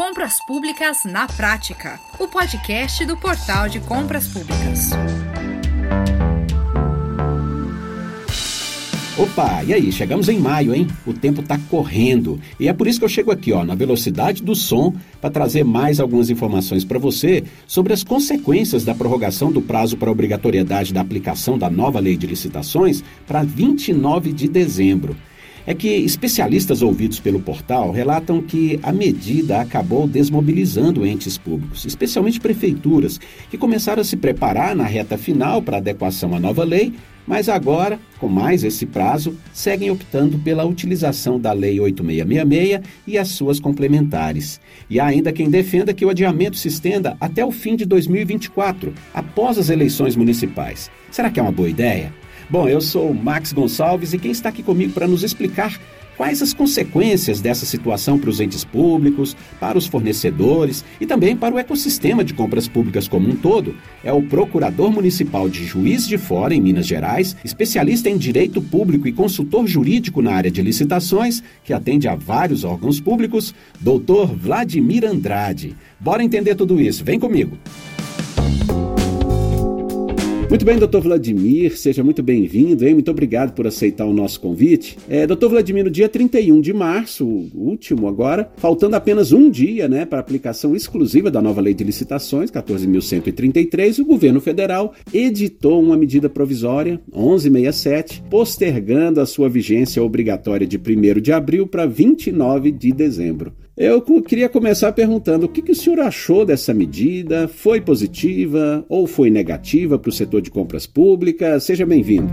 Compras Públicas na Prática, o podcast do Portal de Compras Públicas. Opa, e aí? Chegamos em maio, hein? O tempo tá correndo. E é por isso que eu chego aqui, ó, na velocidade do som, para trazer mais algumas informações para você sobre as consequências da prorrogação do prazo para obrigatoriedade da aplicação da nova lei de licitações para 29 de dezembro é que especialistas ouvidos pelo portal relatam que a medida acabou desmobilizando entes públicos, especialmente prefeituras, que começaram a se preparar na reta final para adequação à nova lei, mas agora, com mais esse prazo, seguem optando pela utilização da Lei 8666 e as suas complementares. E há ainda quem defenda que o adiamento se estenda até o fim de 2024, após as eleições municipais. Será que é uma boa ideia? Bom, eu sou Max Gonçalves e quem está aqui comigo para nos explicar quais as consequências dessa situação para os entes públicos, para os fornecedores e também para o ecossistema de compras públicas como um todo, é o Procurador Municipal de Juiz de Fora, em Minas Gerais, especialista em direito público e consultor jurídico na área de licitações, que atende a vários órgãos públicos, doutor Vladimir Andrade. Bora entender tudo isso, vem comigo! Muito bem, doutor Vladimir, seja muito bem-vindo, hein? Muito obrigado por aceitar o nosso convite. É, doutor Vladimir, no dia 31 de março, o último agora, faltando apenas um dia né, para aplicação exclusiva da nova lei de licitações, 14.133, o governo federal editou uma medida provisória, 1167, postergando a sua vigência obrigatória de 1 de abril para 29 de dezembro. Eu queria começar perguntando o que, que o senhor achou dessa medida? Foi positiva ou foi negativa para o setor de compras públicas? Seja bem-vindo.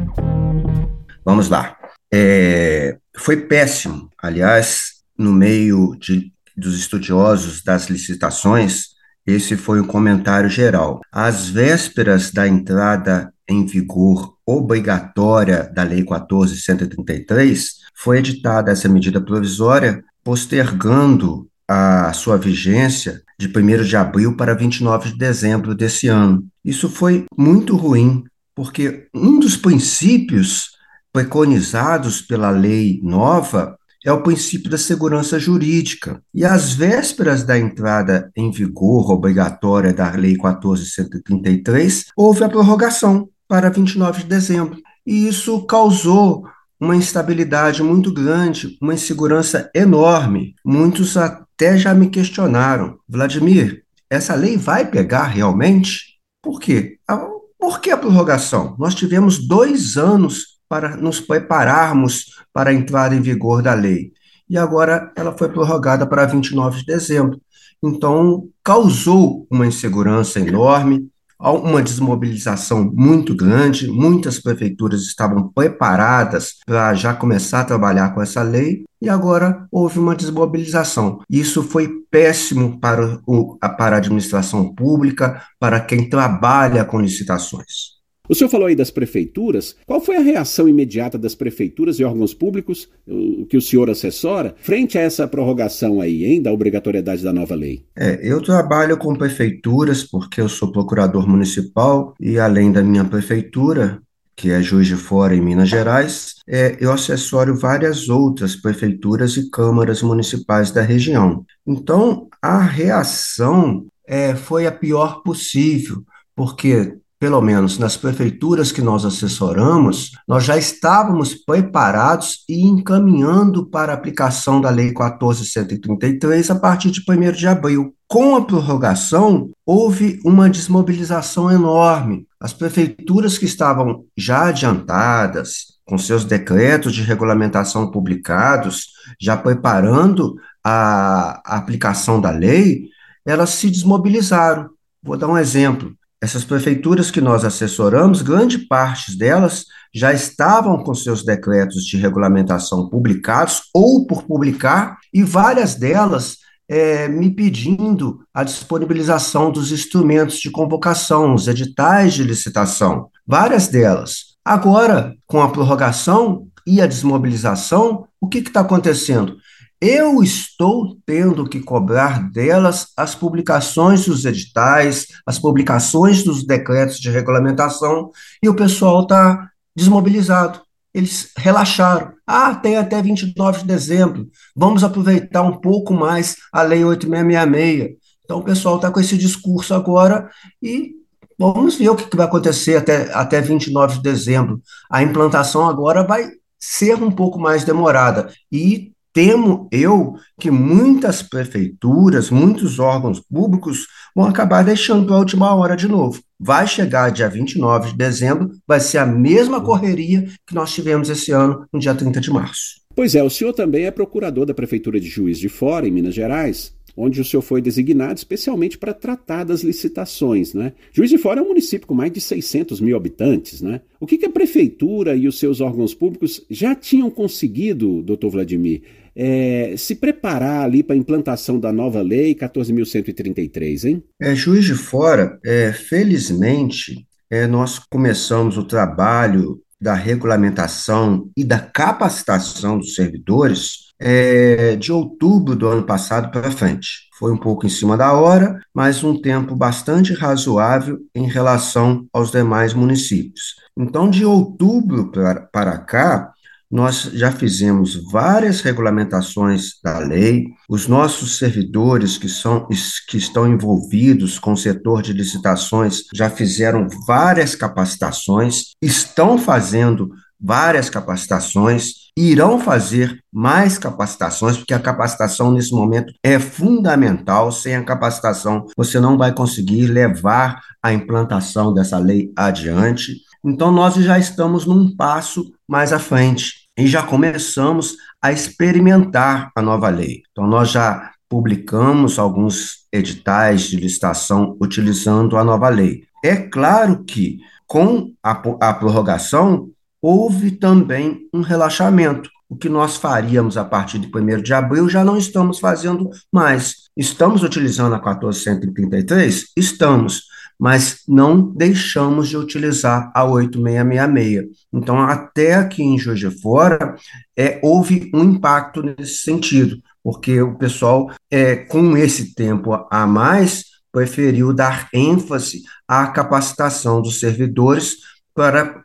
Vamos lá. É, foi péssimo. Aliás, no meio de, dos estudiosos das licitações, esse foi o comentário geral. Às vésperas da entrada em vigor obrigatória da Lei 14.133, foi editada essa medida provisória postergando a sua vigência de 1 de abril para 29 de dezembro desse ano. Isso foi muito ruim, porque um dos princípios preconizados pela lei nova é o princípio da segurança jurídica. E às vésperas da entrada em vigor obrigatória da Lei 14.133, houve a prorrogação para 29 de dezembro. E isso causou uma instabilidade muito grande, uma insegurança enorme. Muitos até já me questionaram: Vladimir, essa lei vai pegar realmente? Por quê? Por que a prorrogação? Nós tivemos dois anos para nos prepararmos para a entrada em vigor da lei. E agora ela foi prorrogada para 29 de dezembro. Então, causou uma insegurança enorme, uma desmobilização muito grande, muitas prefeituras estavam preparadas para já começar a trabalhar com essa lei, e agora houve uma desmobilização. Isso foi péssimo para, o, para a administração pública, para quem trabalha com licitações. O senhor falou aí das prefeituras. Qual foi a reação imediata das prefeituras e órgãos públicos que o senhor assessora frente a essa prorrogação aí, hein, da obrigatoriedade da nova lei? É, eu trabalho com prefeituras porque eu sou procurador municipal e além da minha prefeitura, que é Juiz de Fora em Minas Gerais, é, eu assessoro várias outras prefeituras e câmaras municipais da região. Então, a reação é, foi a pior possível, porque pelo menos nas prefeituras que nós assessoramos, nós já estávamos preparados e encaminhando para a aplicação da Lei 14.133 a partir de 1 de abril. Com a prorrogação, houve uma desmobilização enorme. As prefeituras que estavam já adiantadas, com seus decretos de regulamentação publicados, já preparando a, aplicação da lei, elas se desmobilizaram. Vou dar um exemplo. Essas prefeituras que nós assessoramos, grande parte delas já estavam com seus decretos de regulamentação publicados ou por publicar, e várias delas é, me pedindo a disponibilização dos instrumentos de convocação, os editais de licitação, várias delas. Agora, com a prorrogação e a desmobilização, o que está acontecendo? Eu estou tendo que cobrar delas as publicações dos editais, as publicações dos decretos de regulamentação, e o pessoal está desmobilizado. eles relaxaram. Ah, tem até 29 de dezembro, vamos aproveitar um pouco mais a Lei 8666. Então, o pessoal está com esse discurso agora e vamos ver o que, vai acontecer até, até 29 de dezembro. A implantação agora vai ser um pouco mais demorada. E temo eu que muitas prefeituras, muitos órgãos públicos vão acabar deixando para a última hora de novo. Vai chegar dia 29 de dezembro, vai ser a mesma correria que nós tivemos esse ano, no dia 30 de março. Pois é, o senhor também é procurador da Prefeitura de Juiz de Fora, em Minas Gerais onde o senhor foi designado especialmente para tratar das licitações. Né? Juiz de Fora é um município com mais de 600 mil habitantes. Né? O que, que a prefeitura e os seus órgãos públicos já tinham conseguido, doutor Vladimir, é, se preparar ali para a implantação da nova lei 14.133, hein? É, Juiz de Fora, é, felizmente, é, nós começamos o trabalho da regulamentação e da capacitação dos servidores é, de outubro do ano passado para frente. Foi um pouco em cima da hora, mas um tempo bastante razoável em relação aos demais municípios. Então, de outubro para, para cá, nós já fizemos várias regulamentações da lei, os nossos servidores que, são, que estão envolvidos com o setor de licitações já fizeram várias capacitações, estão fazendo várias capacitações, irão fazer mais capacitações, porque a capacitação nesse momento é fundamental. Sem a capacitação, você não vai conseguir levar a implantação dessa lei adiante. Então, nós já estamos num passo mais à frente e já começamos a experimentar a nova lei. Então, nós já publicamos alguns editais de licitação utilizando a nova lei. É claro que, com a, a prorrogação, houve também um relaxamento. O que nós faríamos a partir de 1 de abril já não estamos fazendo mais. Estamos utilizando a 1433? Estamos, mas não deixamos de utilizar a 8666. Então, até aqui em Juiz de Fora, é, houve um impacto nesse sentido, porque o pessoal, é, com esse tempo a mais, preferiu dar ênfase à capacitação dos servidores para,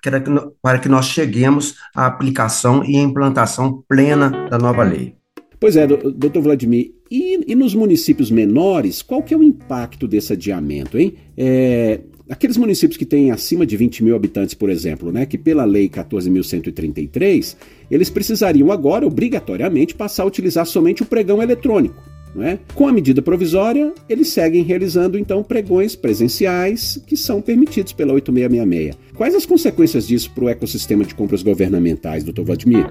para que nós cheguemos à aplicação e implantação plena da nova lei. Pois é, doutor Vladimir, e, e, nos municípios menores, qual que é o impacto desse adiamento, hein? É, aqueles municípios que têm acima de 20 mil habitantes, por exemplo, né, que pela lei 14.133, eles precisariam agora, obrigatoriamente, passar a utilizar somente o pregão eletrônico. É? Com a medida provisória, eles seguem realizando então pregões presenciais que são permitidos pela 8666. Quais as consequências disso para o ecossistema de compras governamentais, doutor Vladimir?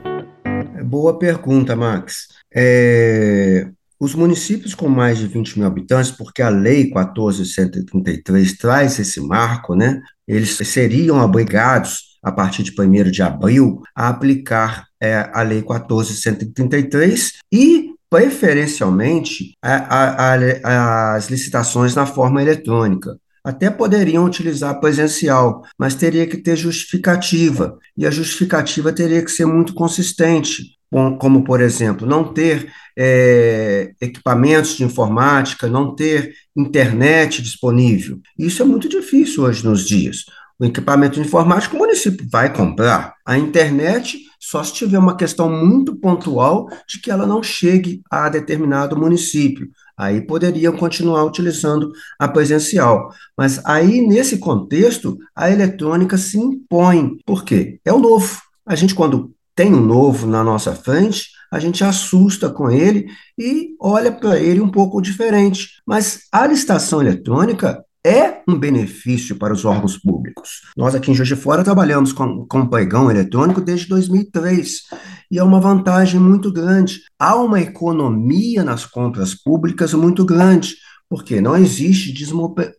É boa pergunta, Max. É... Os municípios com mais de 20 mil habitantes, porque a Lei 1433 traz esse marco, né? Eles seriam obrigados, a partir de 1 de abril, a aplicar é, a Lei 1433 e preferencialmente a, a, a, as licitações na forma eletrônica. Até poderiam utilizar presencial, mas teria que ter justificativa, e a justificativa teria que ser muito consistente, como, por exemplo, não ter é, equipamentos de informática, não ter internet disponível. Isso é muito difícil hoje nos dias. O equipamento informático o município vai comprar. A internet só se tiver uma questão muito pontual de que ela não chegue a determinado município. Aí poderiam continuar utilizando a presencial. Mas aí, nesse contexto, a eletrônica se impõe. Por quê? É o novo. A gente, quando tem um novo na nossa frente, a gente assusta com ele e olha para ele um pouco diferente. Mas a licitação eletrônica é um benefício para os órgãos públicos. Nós aqui em Juiz de Fora trabalhamos com, com pregão eletrônico desde 2003 e é uma vantagem muito grande. Há uma economia nas compras públicas muito grande, porque não existe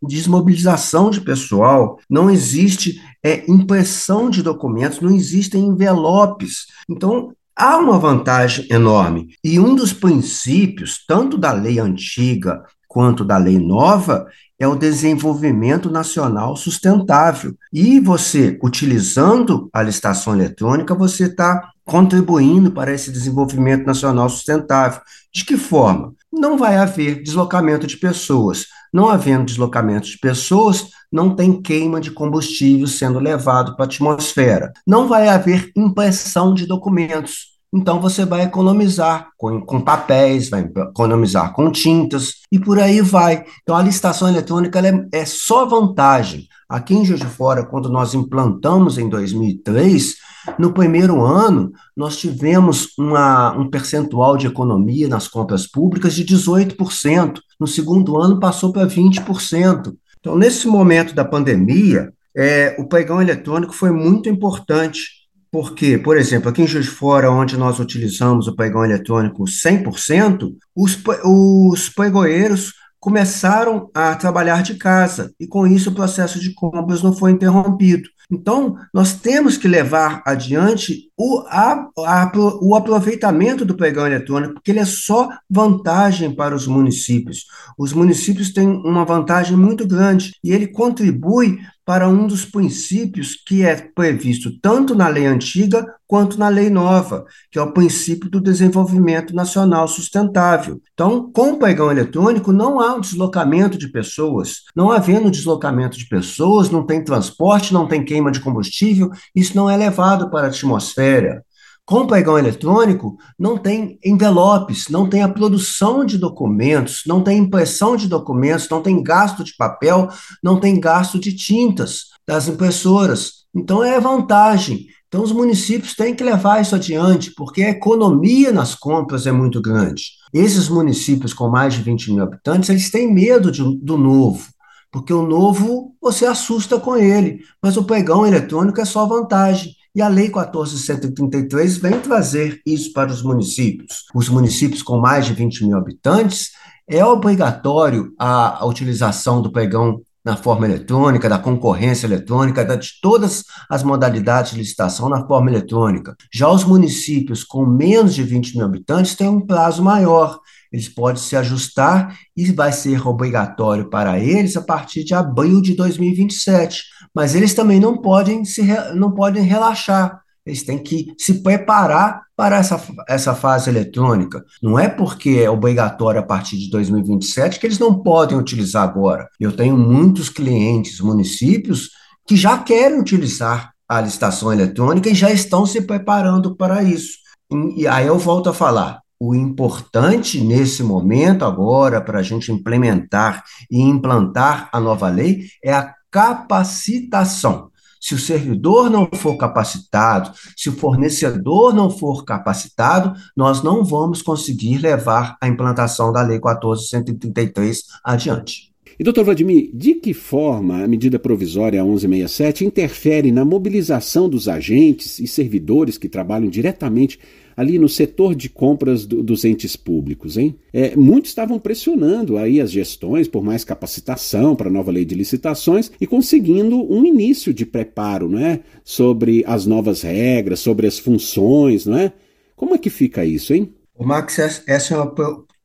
desmobilização de pessoal, não existe é, impressão de documentos, não existem envelopes. Então, há uma vantagem enorme. E um dos princípios, tanto da lei antiga quanto da lei nova, é o desenvolvimento nacional sustentável. E você, utilizando a licitação eletrônica, você está contribuindo para esse desenvolvimento nacional sustentável. De que forma? Não vai haver deslocamento de pessoas, Não havendo deslocamento de pessoas, não tem queima de combustível sendo levado para a atmosfera. Não vai haver impressão de documentos. Então você vai economizar com, com, papéis, vai economizar com tintas e por aí vai. Então a licitação eletrônica é, é, só vantagem. Aqui em Juiz de Fora, quando nós implantamos em 2003, no primeiro ano nós tivemos uma, um percentual de economia nas compras públicas de 18%. No segundo ano passou para 20%. Então nesse momento da pandemia, é, o pregão eletrônico foi muito importante porque, por exemplo, aqui em Juiz Fora, onde nós utilizamos o pregão eletrônico 100%, os, os pregoeiros começaram a trabalhar de casa e, com isso, o processo de compras não foi interrompido. Então, nós temos que levar adiante o, a, a, o aproveitamento do pregão eletrônico, porque ele é só vantagem para os municípios. Os municípios têm uma vantagem muito grande e ele contribui para um dos princípios que é previsto tanto na lei antiga quanto na lei nova, que é o princípio do desenvolvimento nacional sustentável. Então, com o pregão eletrônico, não há um deslocamento de pessoas. Não havendo deslocamento de pessoas, não tem transporte, não tem queima de combustível, isso não é levado para a atmosfera. Com o pregão eletrônico, não tem envelopes, não tem a produção de documentos, não tem impressão de documentos, não tem gasto de papel, não tem gasto de tintas das impressoras. Então é vantagem. Então os municípios têm que levar isso adiante, porque a economia nas compras é muito grande. Esses municípios com mais de 20 mil habitantes, eles têm medo de, do novo, porque o novo você assusta com ele, mas o pregão eletrônico é só vantagem. E a Lei 14.133 vem trazer isso para os municípios. Os municípios com mais de 20 mil habitantes, é obrigatório a, a utilização do pregão na forma eletrônica, da concorrência eletrônica, de todas as modalidades de licitação na forma eletrônica. Já os municípios com menos de 20 mil habitantes têm um prazo maior. Eles podem se ajustar e vai ser obrigatório para eles a partir de abril de 2027 mas eles também não podem se não podem relaxar. Eles têm que se preparar para essa, essa fase eletrônica. Não é porque é obrigatório a partir de 2027 que eles não podem utilizar agora. Eu tenho muitos clientes, municípios, que já querem utilizar a licitação eletrônica e já estão se preparando para isso. E, e aí eu volto a falar: o importante nesse momento, agora, para a gente implementar e implantar a nova lei, é a capacitação. Se o servidor não for capacitado, se o fornecedor não for capacitado, nós não vamos conseguir levar a implantação da Lei 14.133 adiante. E, doutor Vladimir, de que forma a medida provisória 1167 interfere na mobilização dos agentes e servidores que trabalham diretamente ali no setor de compras do, dos entes públicos, hein? É, muitos estavam pressionando aí as gestões por mais capacitação para a nova lei de licitações e conseguindo um início de preparo, não é? Sobre as novas regras, sobre as funções, não é? Como é que fica isso, hein? O Max, essa é uma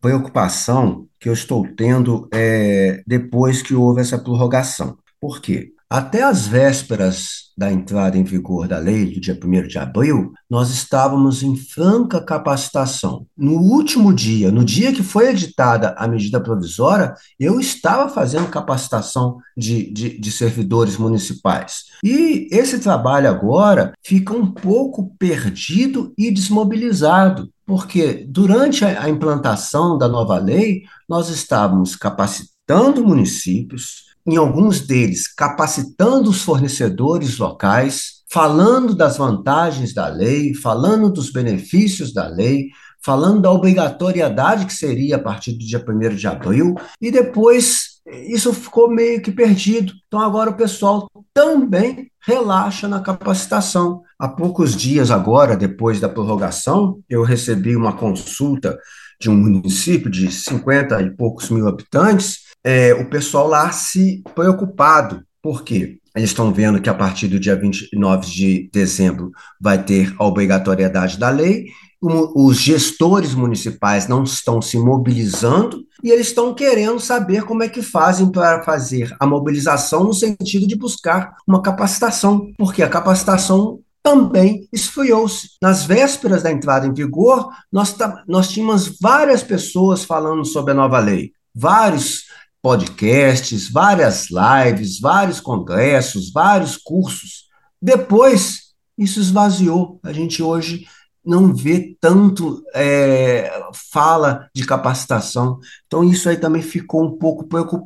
preocupação que eu estou tendo é, depois que houve essa prorrogação. Por quê? Até as vésperas da entrada em vigor da lei, do dia 1 de abril, nós estávamos em franca capacitação. No último dia, no dia que foi editada a medida provisória, eu estava fazendo capacitação de, de, de servidores municipais. E esse trabalho agora fica um pouco perdido e desmobilizado porque durante a implantação da nova lei, nós estávamos capacitando municípios, em alguns deles, capacitando os fornecedores locais, falando das vantagens da lei, falando dos benefícios da lei, falando da obrigatoriedade que seria a partir do dia 1 de abril, e depois isso ficou meio que perdido. Então agora o pessoal também relaxa na capacitação. Há poucos dias agora, depois da prorrogação, eu recebi uma consulta de um município de 50 e poucos mil habitantes, é, o pessoal lá se preocupado. Por quê? Eles estão vendo que a partir do dia 29 de dezembro vai ter a obrigatoriedade da lei, os gestores municipais não estão se mobilizando e eles estão querendo saber como é que fazem para fazer a mobilização no sentido de buscar uma capacitação, porque a capacitação também esfriou-se. Nas vésperas da entrada em vigor, nós, nós tínhamos várias pessoas falando sobre a nova lei, vários podcasts, várias lives, vários congressos, vários cursos. Depois, isso esvaziou. A gente hoje não vê tanto é, fala de capacitação. Então, isso aí também ficou um pouco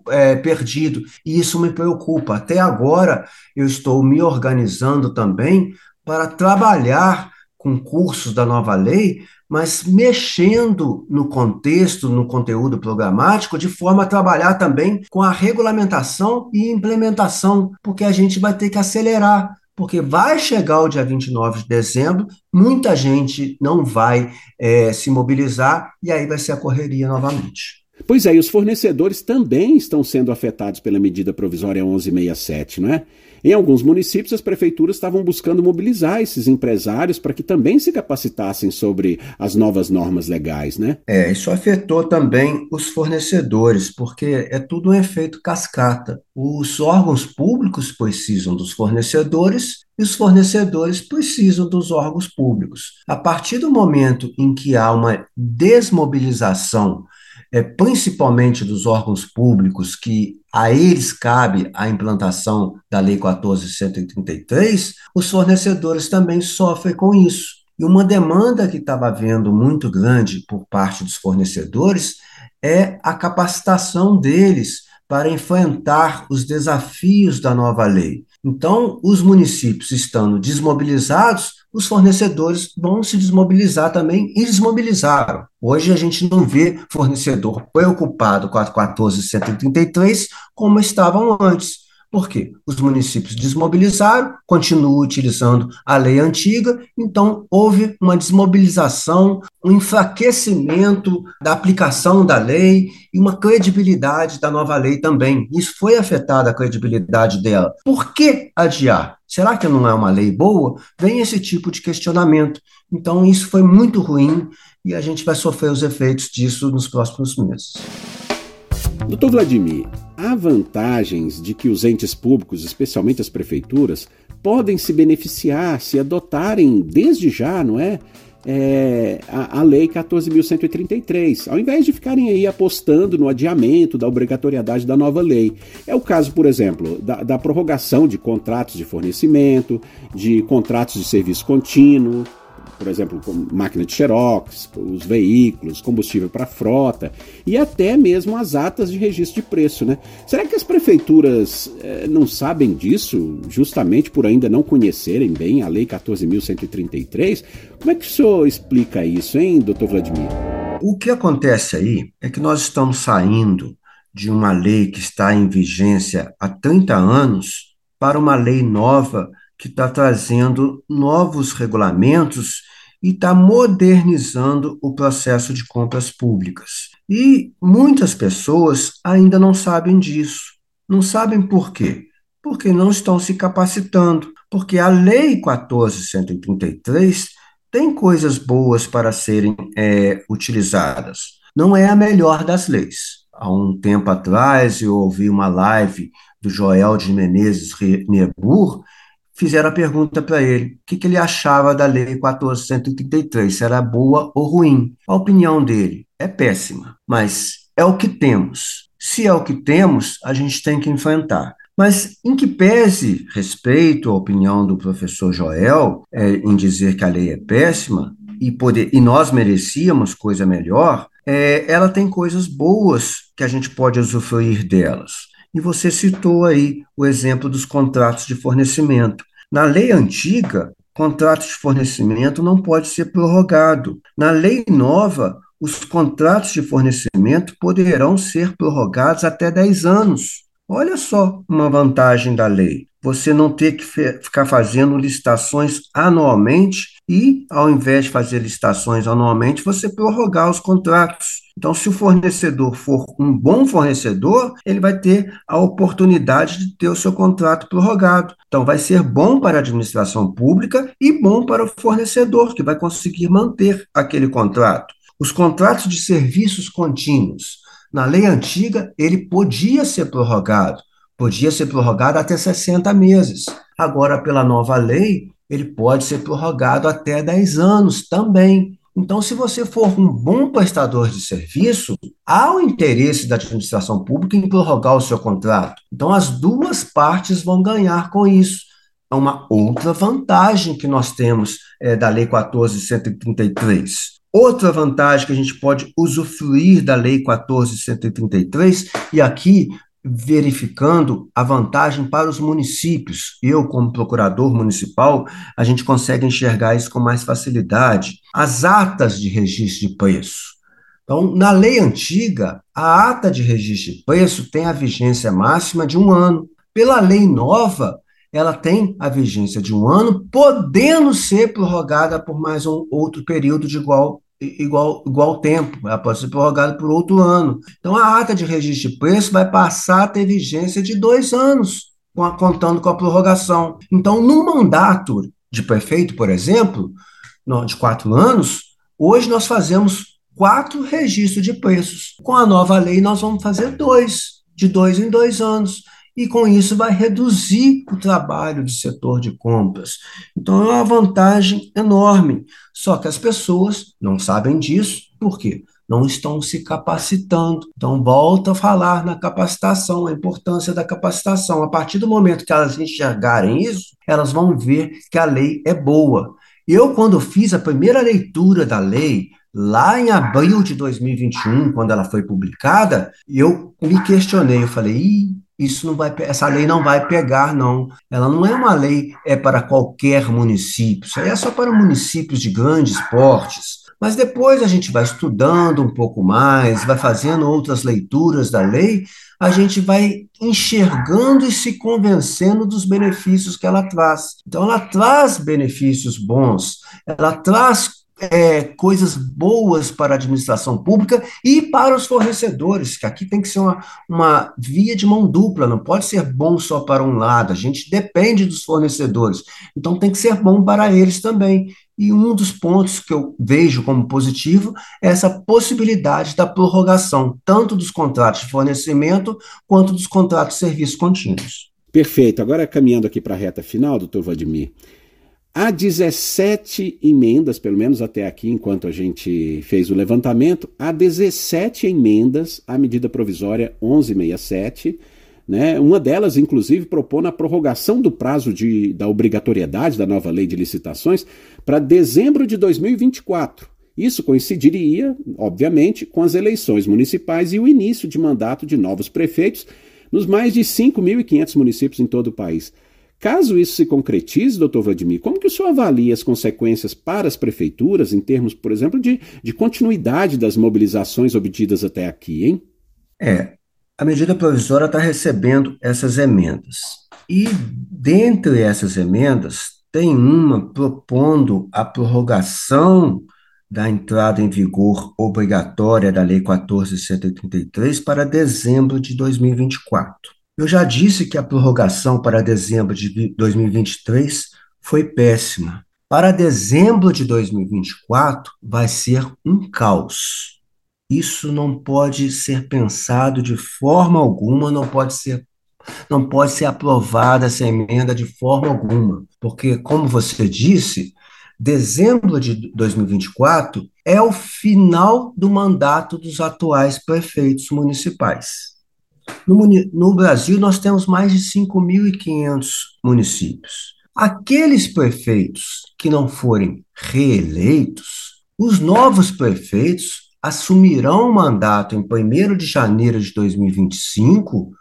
é, perdido, e isso me preocupa. Até agora, eu estou me organizando também para trabalhar com cursos da nova lei, mas mexendo no contexto, no conteúdo programático, de forma a trabalhar também com a regulamentação e implementação, porque a gente vai ter que acelerar porque vai chegar o dia 29 de dezembro, muita gente não vai é, se mobilizar e aí vai ser a correria novamente. Pois é, e os fornecedores também estão sendo afetados pela medida provisória 1167, não é? Em alguns municípios, as prefeituras estavam buscando mobilizar esses empresários para que também se capacitassem sobre as novas normas legais, né? É, isso afetou também os fornecedores, porque é tudo um efeito cascata. Os órgãos públicos precisam dos fornecedores e os fornecedores precisam dos órgãos públicos. A partir do momento em que há uma desmobilização é, principalmente dos órgãos públicos, que a eles cabe a implantação da Lei 14.133, os fornecedores também sofrem com isso. E uma demanda que estava havendo muito grande por parte dos fornecedores é a capacitação deles para enfrentar os desafios da nova lei. Então, os municípios estando desmobilizados, os fornecedores vão se desmobilizar também e desmobilizaram. Hoje a gente não vê fornecedor preocupado com a 14133 como estavam antes. Por quê? Os municípios desmobilizaram, continuam utilizando a lei antiga, então houve uma desmobilização, um enfraquecimento da aplicação da lei e uma credibilidade da nova lei também. Isso foi afetada a credibilidade dela. Por que adiar? Será que não é uma lei boa? Vem esse tipo de questionamento. Então, isso foi muito ruim e a gente vai sofrer os efeitos disso nos próximos meses. Doutor Vladimir, há vantagens de que os entes públicos, especialmente as prefeituras, podem se beneficiar se adotarem desde já, não é? É, a, a, Lei 14.133, ao invés de ficarem aí apostando no adiamento da obrigatoriedade da nova lei. É o caso, por exemplo, da, da prorrogação de contratos de fornecimento, de contratos de serviço contínuo, por exemplo, máquina de xerox, os veículos, combustível para frota e até mesmo as atas de registro de preço, né? Será que as prefeituras eh, não sabem disso, justamente por ainda não conhecerem bem a Lei 14.133? Como é que o senhor explica isso, hein, doutor Vladimir? O que acontece aí é que nós estamos saindo de uma lei que está em vigência há 30 anos para uma lei nova que está trazendo novos regulamentos e está modernizando o processo de compras públicas. E muitas pessoas ainda não sabem disso. Não sabem por quê? Porque não estão se capacitando. Porque a Lei 14.133 tem coisas boas para serem é, utilizadas. Não é a melhor das leis. Há um tempo atrás eu ouvi uma live do Joel de Menezes Niebuhr, fizeram a pergunta para ele o que, que, ele achava da Lei 1433, se era boa ou ruim. A opinião dele é péssima, mas é o que temos. Se é o que temos, a gente tem que enfrentar. Mas, em que pese respeito à opinião do professor Joel é, em dizer que a lei é péssima e, poder, e nós merecíamos coisa melhor, é, ela tem coisas boas que a gente pode usufruir delas. E você citou aí o exemplo dos contratos de fornecimento. Na lei antiga, contrato de fornecimento não pode ser prorrogado. Na lei nova, os contratos de fornecimento poderão ser prorrogados até 10 anos. Olha só uma vantagem da lei. Você não ter que ficar fazendo licitações anualmente e, ao invés de fazer licitações anualmente, você prorrogar os contratos. Então, se o fornecedor for um bom fornecedor, ele vai ter a oportunidade de ter o seu contrato prorrogado. Então, vai ser bom para a administração pública e bom para o fornecedor, que vai conseguir manter aquele contrato. Os contratos de serviços contínuos. Na lei antiga, ele podia ser prorrogado, podia ser prorrogado até 60 meses. Agora, pela nova lei, ele pode ser prorrogado até 10 anos também. Então, se você for um bom prestador de serviço, há o interesse da administração pública em prorrogar o seu contrato. Então, as duas partes vão ganhar com isso. É uma outra vantagem que nós temos é, da Lei 14.133. Outra vantagem que a gente pode usufruir da Lei 14.133, e aqui verificando a vantagem para os municípios. Eu, como procurador municipal, a gente consegue enxergar isso com mais facilidade. As atas de registro de preço. Então, na lei antiga, a ata de registro de preço tem a vigência máxima de um ano. Pela lei nova, ela tem a vigência de um ano, podendo ser prorrogada por mais um outro período de igual igual, igual tempo, ela pode ser prorrogada por outro ano. Então, a ata de registro de preço vai passar a ter vigência de dois anos, contando com a prorrogação. Então, no mandato de prefeito, por exemplo, de quatro anos, hoje nós fazemos quatro registros de preços. Com a nova lei, nós vamos fazer dois, de dois em dois anos e com isso vai reduzir o trabalho do setor de compras. Então é uma vantagem enorme. Só que as pessoas não sabem disso, por quê? Não estão se capacitando. Então, volta a falar na capacitação, a importância da capacitação. A partir do momento que elas enxergarem isso, elas vão ver que a lei é boa. Eu, quando fiz a primeira leitura da lei, lá em abril de 2021, quando ela foi publicada, eu me questionei, eu falei, Ih, isso não vai, essa lei não vai pegar, não. Ela não é uma lei é para qualquer município, isso aí é só para municípios de grandes portes. Mas depois a gente vai estudando um pouco mais, vai fazendo outras leituras da lei, a gente vai enxergando e se convencendo dos benefícios que ela traz. Então, ela traz benefícios bons, ela traz é, coisas boas para a administração pública e para os fornecedores, que aqui tem que ser uma, uma via de mão dupla, não pode ser bom só para um lado, a gente depende dos fornecedores, então tem que ser bom para eles também. E um dos pontos que eu vejo como positivo é essa possibilidade da prorrogação, tanto dos contratos de fornecimento quanto dos contratos de serviços contínuos. Perfeito. Agora, caminhando aqui para a reta final, doutor Vladimir, Há 17 emendas, pelo menos até aqui, enquanto a gente fez o levantamento, há 17 emendas à medida provisória 1167. Né? Uma delas, inclusive, propõe a prorrogação do prazo de, da obrigatoriedade da nova lei de licitações para dezembro de 2024. Isso coincidiria, obviamente, com as eleições municipais e o início de mandato de novos prefeitos nos mais de 5.500 municípios em todo o país. Caso isso se concretize, doutor Vladimir, como que o senhor avalia as consequências para as prefeituras, em termos, por exemplo, de, de continuidade das mobilizações obtidas até aqui, hein? É, a medida provisória está recebendo essas emendas. E dentre essas emendas, tem uma propondo a prorrogação da entrada em vigor obrigatória da Lei 1433 para dezembro de 2024. Eu já disse que a prorrogação para dezembro de 2023 foi péssima. Para dezembro de 2024 vai ser um caos. Isso não pode ser pensado de forma alguma, não pode ser não pode ser aprovada essa emenda de forma alguma, porque como você disse, dezembro de 2024 é o final do mandato dos atuais prefeitos municipais. No, no Brasil, nós temos mais de 5.500 municípios. Aqueles prefeitos que não forem reeleitos, os novos prefeitos assumirão o mandato em 1 de janeiro de 2025,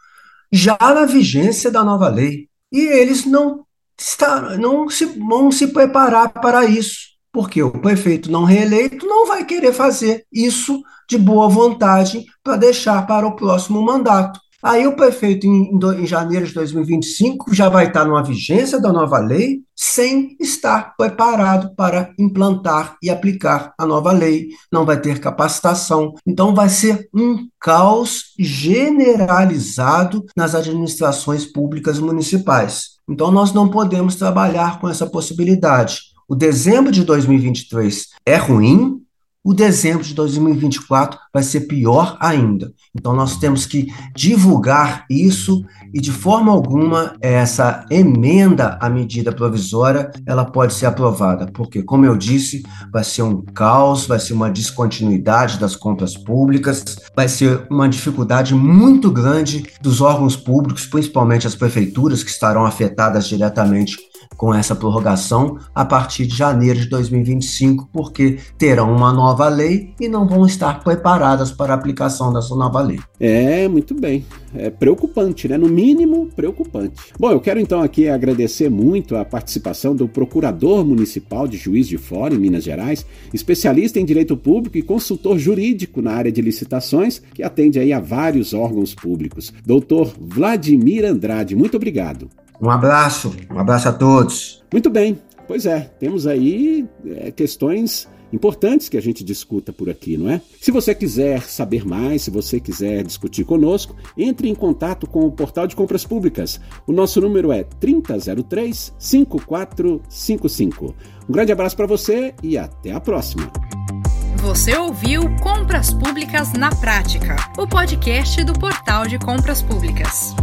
já na vigência da nova lei. E eles não, está, não se, vão se preparar para isso, porque o prefeito não reeleito não vai querer fazer isso de boa vontade para deixar para o próximo mandato. Aí o prefeito, em, em, janeiro de 2025, já vai estar numa vigência da nova lei, sem estar preparado para implantar e aplicar a nova lei, não vai ter capacitação. Então, vai ser um caos generalizado nas administrações públicas municipais. Então, nós não podemos trabalhar com essa possibilidade. O dezembro de 2023 é ruim, o dezembro de 2024 vai ser pior ainda. Então, nós temos que divulgar isso e, de forma alguma, essa emenda à medida provisória ela pode ser aprovada, porque, como eu disse, vai ser um caos, vai ser uma descontinuidade das compras públicas, vai ser uma dificuldade muito grande dos órgãos públicos, principalmente as prefeituras, que estarão afetadas diretamente com essa prorrogação a partir de janeiro de 2025, porque terão uma nova lei e não vão estar preparadas para a aplicação dessa nova lei. É, muito bem. É preocupante, né? No mínimo, preocupante. Bom, eu quero então aqui agradecer muito a participação do Procurador Municipal de Juiz de Fora, em Minas Gerais, especialista em direito público e consultor jurídico na área de licitações, que atende aí a vários órgãos públicos. Doutor Vladimir Andrade, muito obrigado. Um abraço, um abraço a todos. Muito bem, pois é, temos aí é, questões importantes que a gente discuta por aqui, não é? Se você quiser saber mais, se você quiser discutir conosco, entre em contato com o Portal de Compras Públicas. O nosso número é 3003 5455. Um grande abraço para você e até a próxima. Você ouviu Compras Públicas na Prática, o podcast do Portal de Compras Públicas.